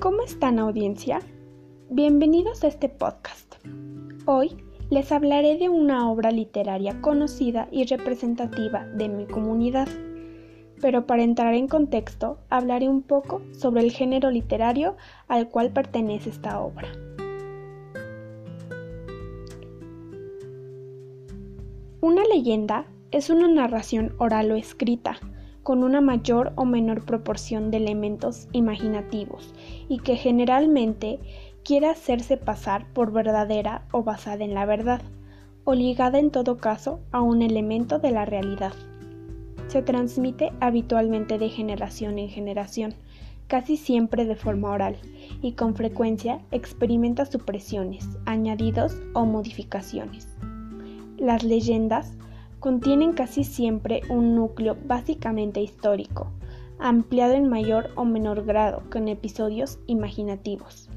¿Cómo están audiencia? Bienvenidos a este podcast. Hoy les hablaré de una obra literaria conocida y representativa de mi comunidad. Pero para entrar en contexto, hablaré un poco sobre el género literario al cual pertenece esta obra. Una leyenda es una narración oral o escrita con una mayor o menor proporción de elementos imaginativos y que generalmente quiere hacerse pasar por verdadera o basada en la verdad, o ligada en todo caso a un elemento de la realidad. Se transmite habitualmente de generación en generación, casi siempre de forma oral, y con frecuencia experimenta supresiones, añadidos o modificaciones. Las leyendas contienen casi siempre un núcleo básicamente histórico, ampliado en mayor o menor grado con episodios imaginativos.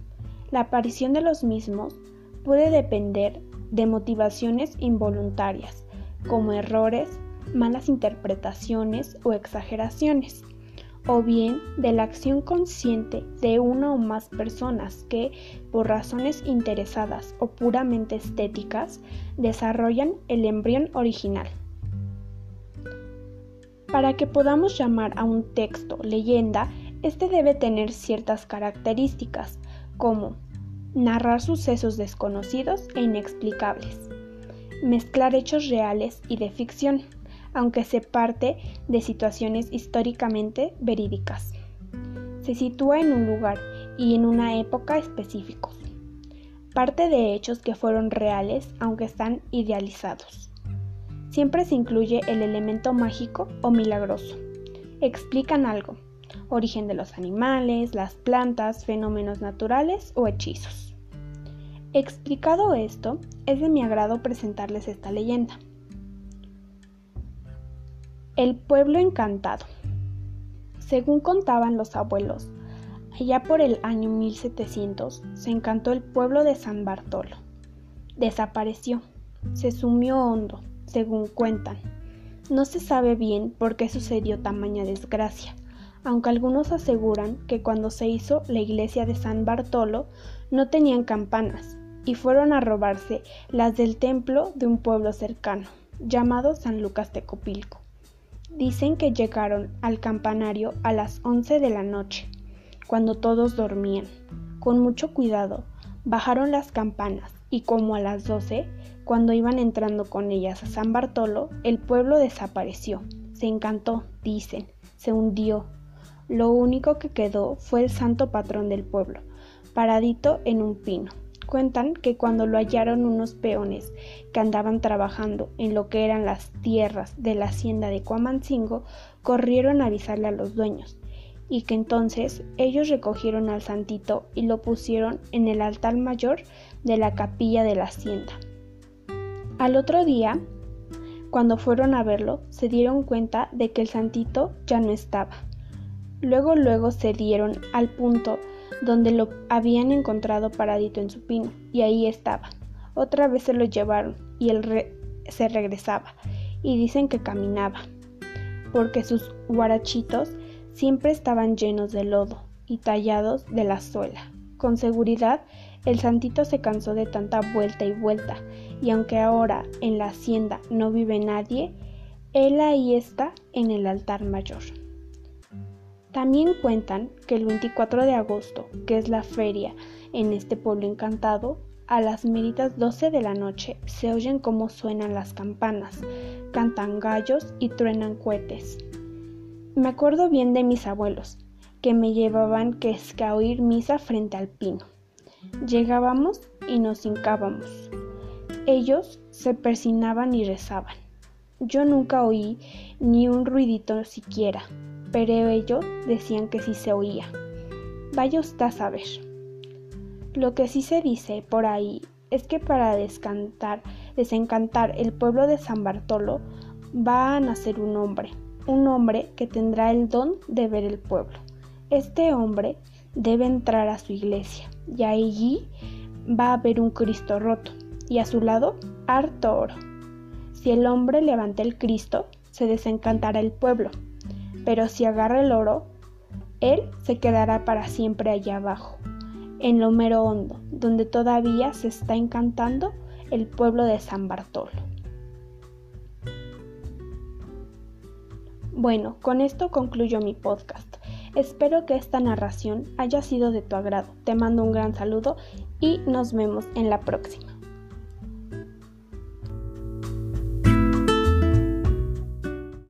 La aparición de los mismos puede depender de motivaciones involuntarias, como errores, malas interpretaciones o exageraciones o bien de la acción consciente de una o más personas que, por razones interesadas o puramente estéticas, desarrollan el embrión original. Para que podamos llamar a un texto leyenda, este debe tener ciertas características, como narrar sucesos desconocidos e inexplicables, mezclar hechos reales y de ficción, aunque se parte de situaciones históricamente verídicas. Se sitúa en un lugar y en una época específicos. Parte de hechos que fueron reales aunque están idealizados. Siempre se incluye el elemento mágico o milagroso. Explican algo, origen de los animales, las plantas, fenómenos naturales o hechizos. Explicado esto, es de mi agrado presentarles esta leyenda. El pueblo encantado. Según contaban los abuelos, allá por el año 1700 se encantó el pueblo de San Bartolo. Desapareció, se sumió hondo, según cuentan. No se sabe bien por qué sucedió tamaña desgracia, aunque algunos aseguran que cuando se hizo la iglesia de San Bartolo no tenían campanas y fueron a robarse las del templo de un pueblo cercano, llamado San Lucas de Copilco. Dicen que llegaron al campanario a las 11 de la noche, cuando todos dormían. Con mucho cuidado, bajaron las campanas y como a las 12, cuando iban entrando con ellas a San Bartolo, el pueblo desapareció. Se encantó, dicen, se hundió. Lo único que quedó fue el santo patrón del pueblo, paradito en un pino. Cuentan que cuando lo hallaron unos peones que andaban trabajando en lo que eran las tierras de la hacienda de Cuamancingo, corrieron a avisarle a los dueños, y que entonces ellos recogieron al santito y lo pusieron en el altar mayor de la capilla de la hacienda. Al otro día, cuando fueron a verlo, se dieron cuenta de que el santito ya no estaba. Luego, luego se dieron al punto donde lo habían encontrado paradito en su pino, y ahí estaba. Otra vez se lo llevaron y él se regresaba, y dicen que caminaba, porque sus guarachitos siempre estaban llenos de lodo y tallados de la suela. Con seguridad, el santito se cansó de tanta vuelta y vuelta, y aunque ahora en la hacienda no vive nadie, él ahí está en el altar mayor. También cuentan que el 24 de agosto, que es la feria en este pueblo encantado, a las meritas 12 de la noche se oyen cómo suenan las campanas, cantan gallos y truenan cohetes. Me acuerdo bien de mis abuelos, que me llevaban que es a oír misa frente al pino. Llegábamos y nos hincábamos. Ellos se persinaban y rezaban. Yo nunca oí ni un ruidito siquiera, pero ellos decían que sí se oía. Vaya usted a saber. Lo que sí se dice por ahí es que para desencantar el pueblo de San Bartolo va a nacer un hombre, un hombre que tendrá el don de ver el pueblo. Este hombre debe entrar a su iglesia y allí va a haber un Cristo roto y a su lado harto oro. Si el hombre levanta el Cristo, se desencantará el pueblo pero si agarra el oro, él se quedará para siempre allá abajo, en lo mero hondo, donde todavía se está encantando el pueblo de San Bartolo. Bueno, con esto concluyo mi podcast. Espero que esta narración haya sido de tu agrado. Te mando un gran saludo y nos vemos en la próxima.